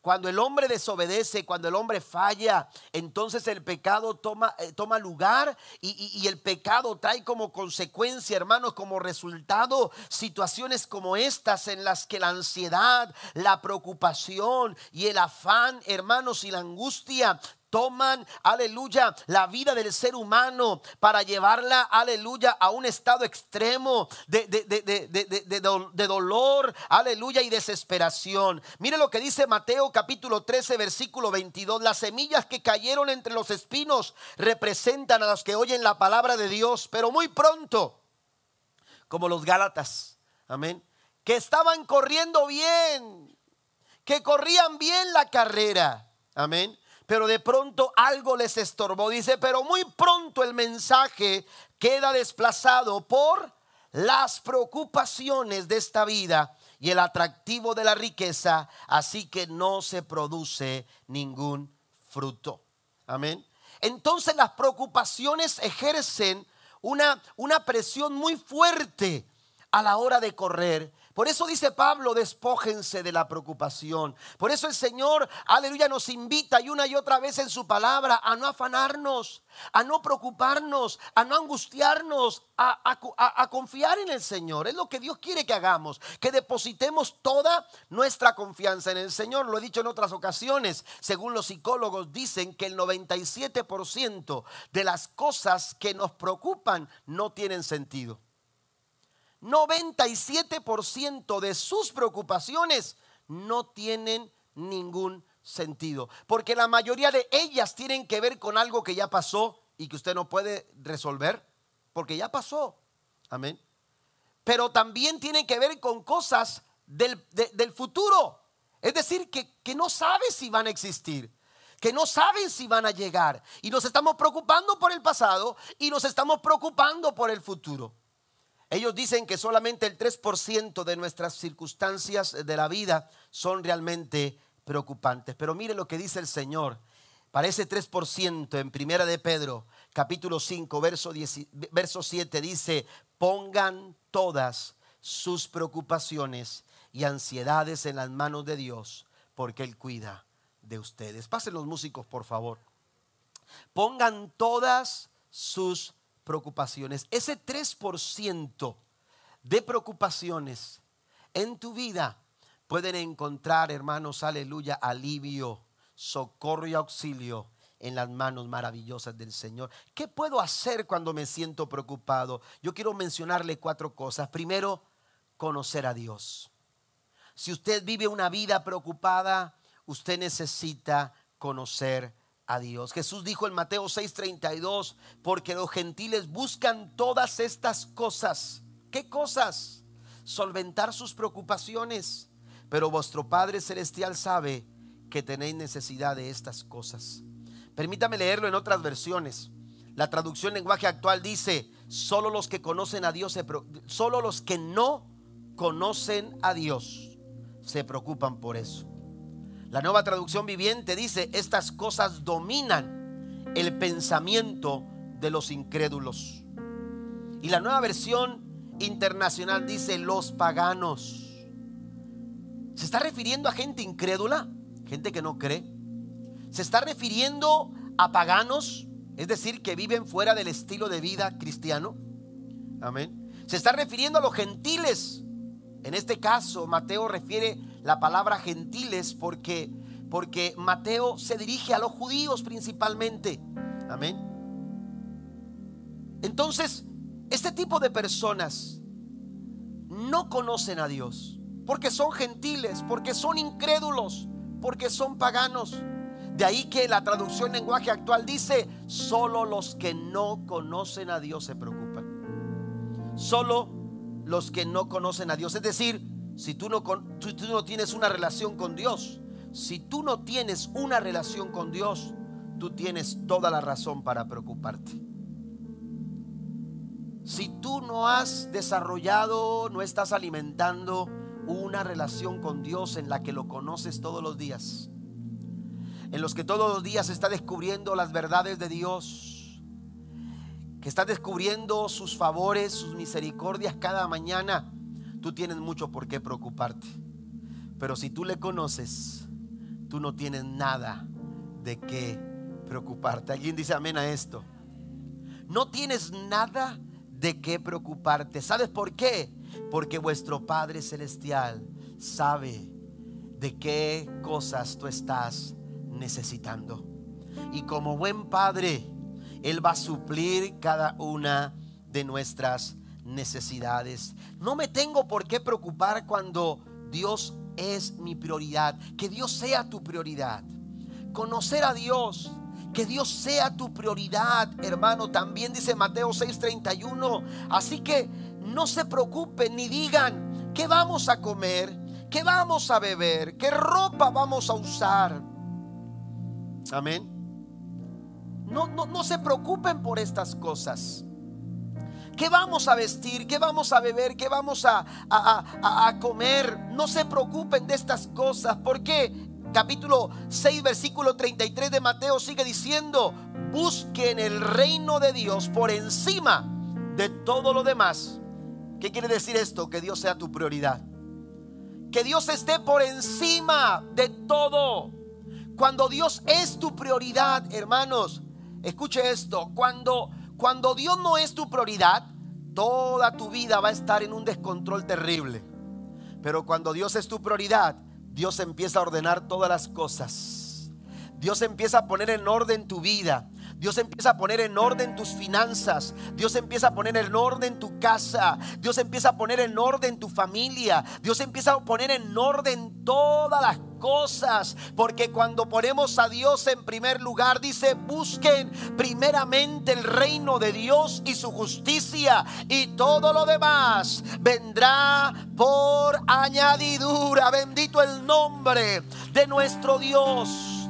Cuando el hombre desobedece, cuando el hombre falla, entonces el pecado toma, eh, toma lugar y, y, el pecado trae como consecuencia, hermanos, como resultado situaciones como estas en las que la ansiedad, la preocupación y el afán, hermanos, y la angustia toman, aleluya, la vida del ser humano para llevarla, aleluya, a un estado extremo de, de, dolor, aleluya, y desesperación. Mire lo que dice Mateo capítulo 13, versículo 22. Las semillas que cayeron entre los espinos representan a los que oyen la palabra de Dios, pero muy pronto, como los Gálatas, amén, que estaban corriendo bien, que corrían bien la carrera, amén pero de pronto algo les estorbó. Dice, pero muy pronto el mensaje queda desplazado por las preocupaciones de esta vida y el atractivo de la riqueza, así que no se produce ningún fruto. Amén. Entonces las preocupaciones ejercen una, una presión muy fuerte a la hora de correr por eso dice Pablo, despójense de la preocupación. Por eso el Señor, aleluya, nos invita y una y otra vez en su palabra a no afanarnos, a no preocuparnos, a no angustiarnos, a, confiar en el Señor. Es lo que Dios quiere que hagamos, que depositemos toda nuestra confianza en el Señor. Lo he dicho en otras ocasiones, según los psicólogos dicen que el 97% de las cosas que nos preocupan no tienen sentido. 97% de sus preocupaciones no tienen ningún sentido. Porque la mayoría de ellas tienen que ver con algo que ya pasó y que usted no puede resolver. Porque ya pasó. Amén. Pero también tienen que ver con cosas del, futuro. Es decir, que, que no sabe si van a existir que no saben si van a llegar. Y nos estamos preocupando por el pasado y nos estamos preocupando por el futuro. Ellos dicen que solamente el 3% de nuestras circunstancias de la vida son realmente preocupantes. Pero mire lo que dice el Señor. Para ese 3% en Primera de Pedro, capítulo 5, verso, verso 7 dice, pongan todas sus preocupaciones y ansiedades en las manos de Dios, porque Él cuida de ustedes. Pasen los músicos, por favor. Pongan todas sus preocupaciones. Ese 3% de preocupaciones en tu vida pueden encontrar, hermanos, aleluya, alivio, socorro y auxilio en las manos maravillosas del Señor. ¿Qué puedo hacer cuando me siento preocupado? Yo quiero mencionarle cuatro cosas. Primero, conocer a Dios. Si usted vive una vida preocupada, usted necesita conocer a Dios. Jesús dijo en Mateo 6:32, porque los gentiles buscan todas estas cosas. ¿Qué cosas? Solventar sus preocupaciones. Pero vuestro Padre Celestial sabe que tenéis necesidad de estas cosas. Permítame leerlo en otras versiones. La traducción lenguaje actual dice, solo los que conocen a Dios, se solo los que no conocen a Dios se preocupan por eso. La nueva traducción viviente dice, estas cosas dominan el pensamiento de los incrédulos. Y la nueva versión internacional dice, los paganos. ¿Se está refiriendo a gente incrédula? Gente que no cree. ¿Se está refiriendo a paganos? Es decir, que viven fuera del estilo de vida cristiano. Amén. Se está refiriendo a los gentiles. En este caso, Mateo refiere la palabra gentiles porque, porque Mateo se dirige a los judíos principalmente. Amén. Entonces, este tipo de personas no conocen a Dios porque son gentiles, porque son incrédulos, porque son paganos. De ahí que la traducción lenguaje actual dice, solo los que no conocen a Dios se preocupan. Solo los que no conocen a Dios. Es decir, si tú no, tú no tienes una relación con Dios, si tú no tienes una relación con Dios, tú tienes toda la razón para preocuparte. Si tú no has desarrollado, no estás alimentando una relación con Dios en la que lo conoces todos los días, en los que todos los días está descubriendo las verdades de Dios, que estás descubriendo sus favores, sus misericordias cada mañana, tú tienes mucho por qué preocuparte. Pero si tú le conoces, tú no tienes nada de qué preocuparte. ¿Alguien dice amén a esto? No tienes nada de qué preocuparte. ¿Sabes por qué? Porque vuestro Padre Celestial sabe de qué cosas tú estás necesitando. Y como buen Padre, Él va a suplir cada una de nuestras necesidades. No me tengo por qué preocupar cuando Dios es mi prioridad. Que Dios sea tu prioridad. Conocer a Dios. Que Dios sea tu prioridad, hermano. También dice Mateo 6:31. Así que no se preocupen ni digan, ¿qué vamos a comer? ¿Qué vamos a beber? ¿Qué ropa vamos a usar? Amén. No, no, no se preocupen por estas cosas. ¿Qué vamos a vestir? ¿Qué vamos a beber? ¿Qué vamos a, a, comer? No se preocupen de estas cosas. porque Capítulo 6, versículo 33 de Mateo sigue diciendo, busquen el reino de Dios por encima de todo lo demás. ¿Qué quiere decir esto? Que Dios sea tu prioridad. Que Dios esté por encima de todo. Cuando Dios es tu prioridad, hermanos, escuche esto, cuando cuando Dios no es tu prioridad, toda tu vida va a estar en un descontrol terrible. Pero cuando Dios es tu prioridad, Dios empieza a ordenar todas las cosas. Dios empieza a poner en orden tu vida. Dios empieza a poner en orden tus finanzas. Dios empieza a poner en orden tu casa. Dios empieza a poner en orden tu familia. Dios empieza a poner en orden todas las cosas. Porque cuando ponemos a Dios en primer lugar, dice, busquen primeramente el reino de Dios y su justicia. Y todo lo demás vendrá por añadidura. Bendito el nombre de nuestro Dios.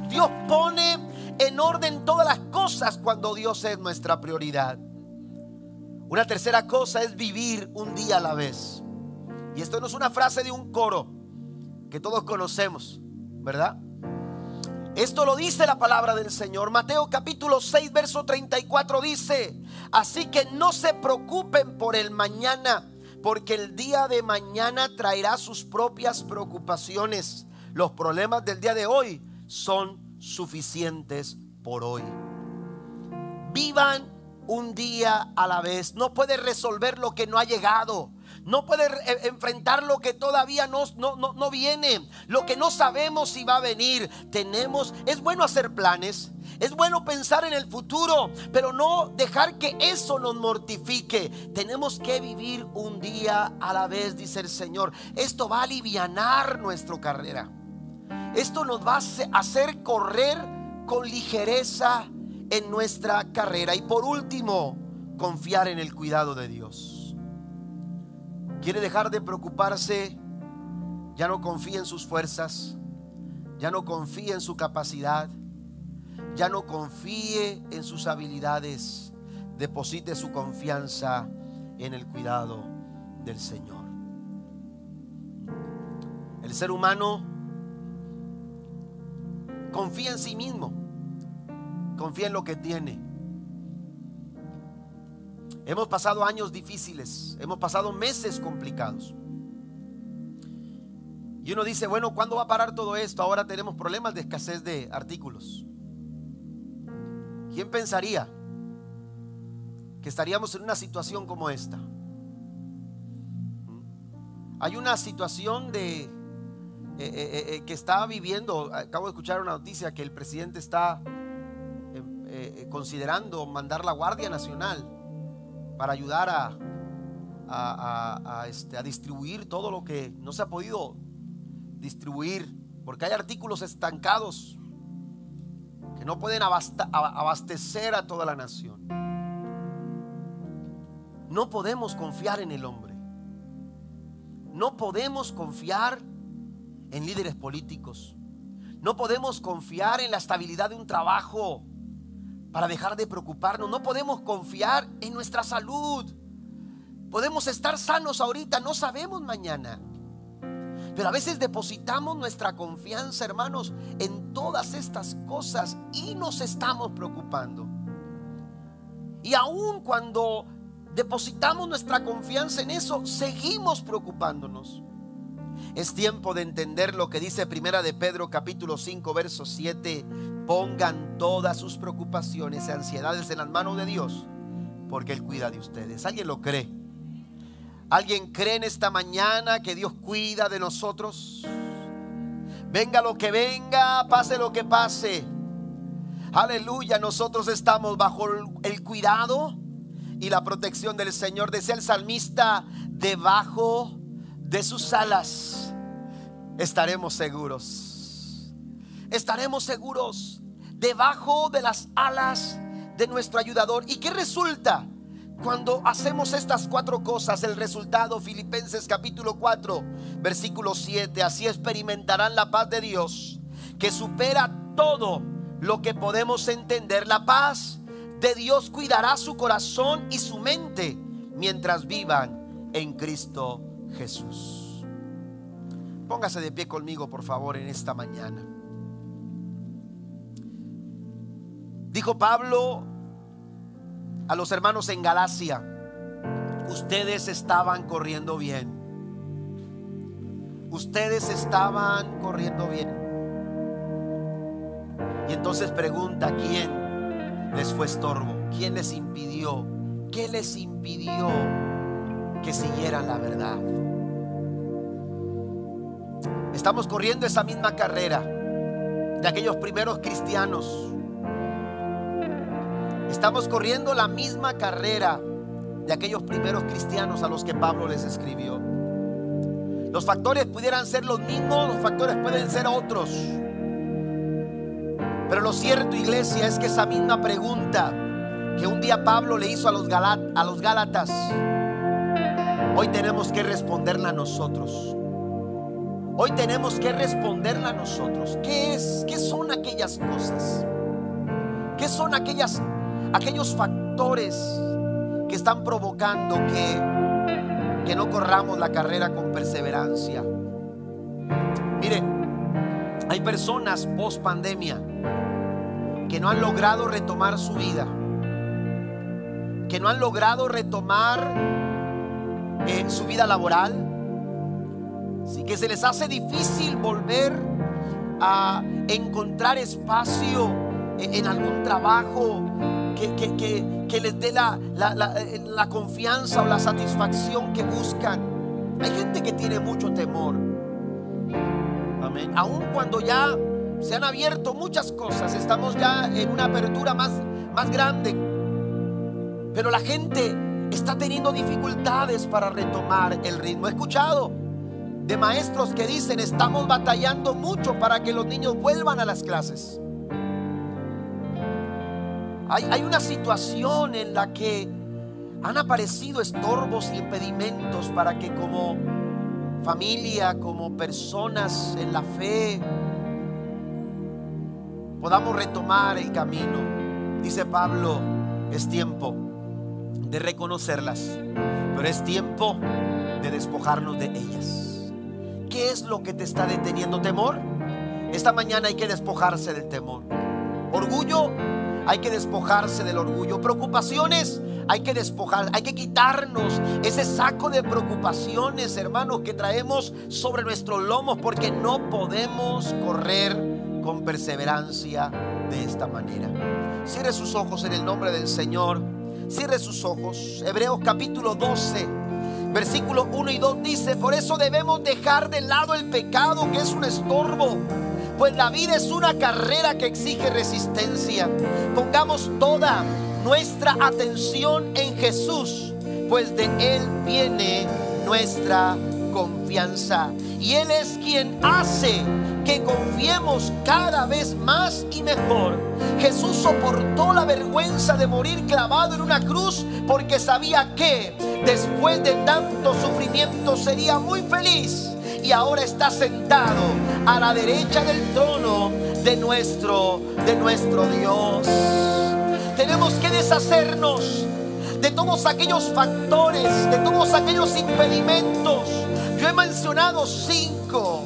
Dios pone en orden todas las cosas cuando Dios es nuestra prioridad. Una tercera cosa es vivir un día a la vez. Y esto no es una frase de un coro que todos conocemos, ¿verdad? Esto lo dice la palabra del Señor. Mateo capítulo 6, verso 34 dice, así que no se preocupen por el mañana, porque el día de mañana traerá sus propias preocupaciones. Los problemas del día de hoy son suficientes por hoy. Vivan un día a la vez. No puede resolver lo que no ha llegado. No puede enfrentar lo que todavía no, no, no, viene. Lo que no sabemos si va a venir. Tenemos, es bueno hacer planes. Es bueno pensar en el futuro, pero no dejar que eso nos mortifique. Tenemos que vivir un día a la vez, dice el Señor. Esto va a aliviar nuestra carrera. Esto nos va a hacer correr con ligereza en nuestra carrera. Y por último, confiar en el cuidado de Dios. Quiere dejar de preocuparse, ya no confía en sus fuerzas, ya no confía en su capacidad, ya no confíe en sus habilidades. Deposite su confianza en el cuidado del Señor. El ser humano Confía en sí mismo. Confía en lo que tiene. Hemos pasado años difíciles. Hemos pasado meses complicados. Y uno dice, bueno, ¿cuándo va a parar todo esto? Ahora tenemos problemas de escasez de artículos. ¿Quién pensaría que estaríamos en una situación como esta? Hay una situación de eh, eh, eh, que está viviendo, acabo de escuchar una noticia que el presidente está considerando mandar la Guardia Nacional para ayudar a, este, a distribuir todo lo que no se ha podido distribuir, porque hay artículos estancados que no pueden abastecer a toda la nación. No podemos confiar en el hombre. No podemos confiar en líderes políticos. No podemos confiar en la estabilidad de un trabajo para dejar de preocuparnos. No podemos confiar en nuestra salud. Podemos estar sanos ahorita, no sabemos mañana. Pero a veces depositamos nuestra confianza, hermanos, en todas estas cosas y nos estamos preocupando. Y aun cuando depositamos nuestra confianza en eso, seguimos preocupándonos. Es tiempo de entender lo que dice Primera de Pedro capítulo 5 verso 7. Pongan todas sus preocupaciones y ansiedades en las manos de Dios, porque Él cuida de ustedes. ¿Alguien lo cree? ¿Alguien cree en esta mañana que Dios cuida de nosotros? Venga lo que venga, pase lo que pase. Aleluya, nosotros estamos bajo el cuidado y la protección del Señor. Decía el salmista, debajo de sus alas estaremos seguros. Estaremos seguros debajo de las alas de nuestro ayudador. ¿Y qué resulta? Cuando hacemos estas cuatro cosas, el resultado, Filipenses capítulo 4, versículo 7, así experimentarán la paz de Dios, que supera todo lo que podemos entender. La paz de Dios cuidará su corazón y su mente mientras vivan en Cristo Jesús. Póngase de pie conmigo, por favor, en esta mañana. Dijo Pablo a los hermanos en Galacia, ustedes estaban corriendo bien. Ustedes estaban corriendo bien. Y entonces pregunta, ¿quién les fue estorbo? ¿Quién les impidió? ¿Qué les impidió que siguieran la verdad? Estamos corriendo esa misma carrera de aquellos primeros cristianos Estamos corriendo la misma carrera de aquellos primeros cristianos a los que Pablo les escribió. Los factores pudieran ser los mismos, los factores pueden ser otros. Pero lo cierto, iglesia, es que esa misma pregunta que un día Pablo le hizo a los, a los Gálatas, hoy tenemos que responderla nosotros. Hoy tenemos que responderla nosotros. ¿Qué es? ¿Qué son aquellas cosas? ¿Qué son aquellas aquellos factores que están provocando que, que no corramos la carrera con perseverancia. Mire, hay personas post pandemia que no han logrado retomar su vida, que no han logrado retomar eh, su vida laboral, que se les hace difícil volver a encontrar espacio en algún trabajo que, les dé la, la, confianza o la satisfacción que buscan. Hay gente que tiene mucho temor. Amén. Aun cuando ya se han abierto muchas cosas, estamos ya en una apertura más, más grande. Pero la gente está teniendo dificultades para retomar el ritmo. He escuchado de maestros que dicen, estamos batallando mucho para que los niños vuelvan a las clases. Hay, una situación en la que han aparecido estorbos y impedimentos para que como familia, como personas en la fe, podamos retomar el camino. Dice Pablo, es tiempo de reconocerlas, pero es tiempo de despojarnos de ellas. ¿Qué es lo que te está deteniendo? ¿Temor? Esta mañana hay que despojarse del temor. Orgullo hay que despojarse del orgullo. Preocupaciones, hay que despojar, hay que quitarnos ese saco de preocupaciones, hermanos, que traemos sobre nuestros lomos porque no podemos correr con perseverancia de esta manera. Cierre sus ojos en el nombre del Señor. Cierre sus ojos. Hebreos capítulo 12. Versículo 1 y 2 dice, por eso debemos dejar de lado el pecado que es un estorbo pues la vida es una carrera que exige resistencia. Pongamos toda nuestra atención en Jesús, pues de Él viene nuestra confianza. Y Él es quien hace que confiemos cada vez más y mejor. Jesús soportó la vergüenza de morir clavado en una cruz porque sabía que después de tanto sufrimiento sería muy feliz y ahora está sentado a la derecha del trono de nuestro de nuestro Dios. Tenemos que deshacernos de todos aquellos factores, de todos aquellos impedimentos. Yo he mencionado cinco,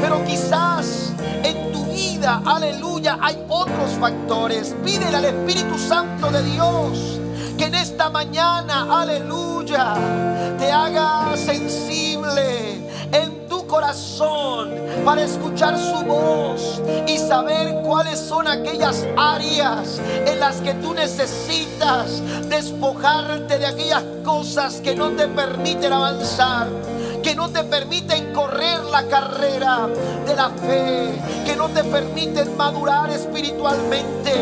pero quizás en tu vida, aleluya, hay otros factores. Pídele al Espíritu Santo de Dios que en esta mañana, aleluya, te haga sensible en corazón para escuchar su voz y saber cuáles son aquellas áreas en las que tú necesitas despojarte de aquellas cosas que no te permiten avanzar que no te permiten correr la carrera de la fe, que no te permiten madurar espiritualmente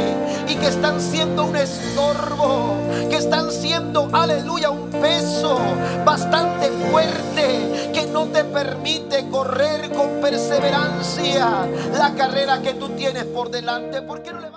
y que están siendo un estorbo, que están siendo, aleluya, un peso bastante fuerte que no te permite correr con perseverancia la carrera que tú tienes por delante. ¿Por qué no le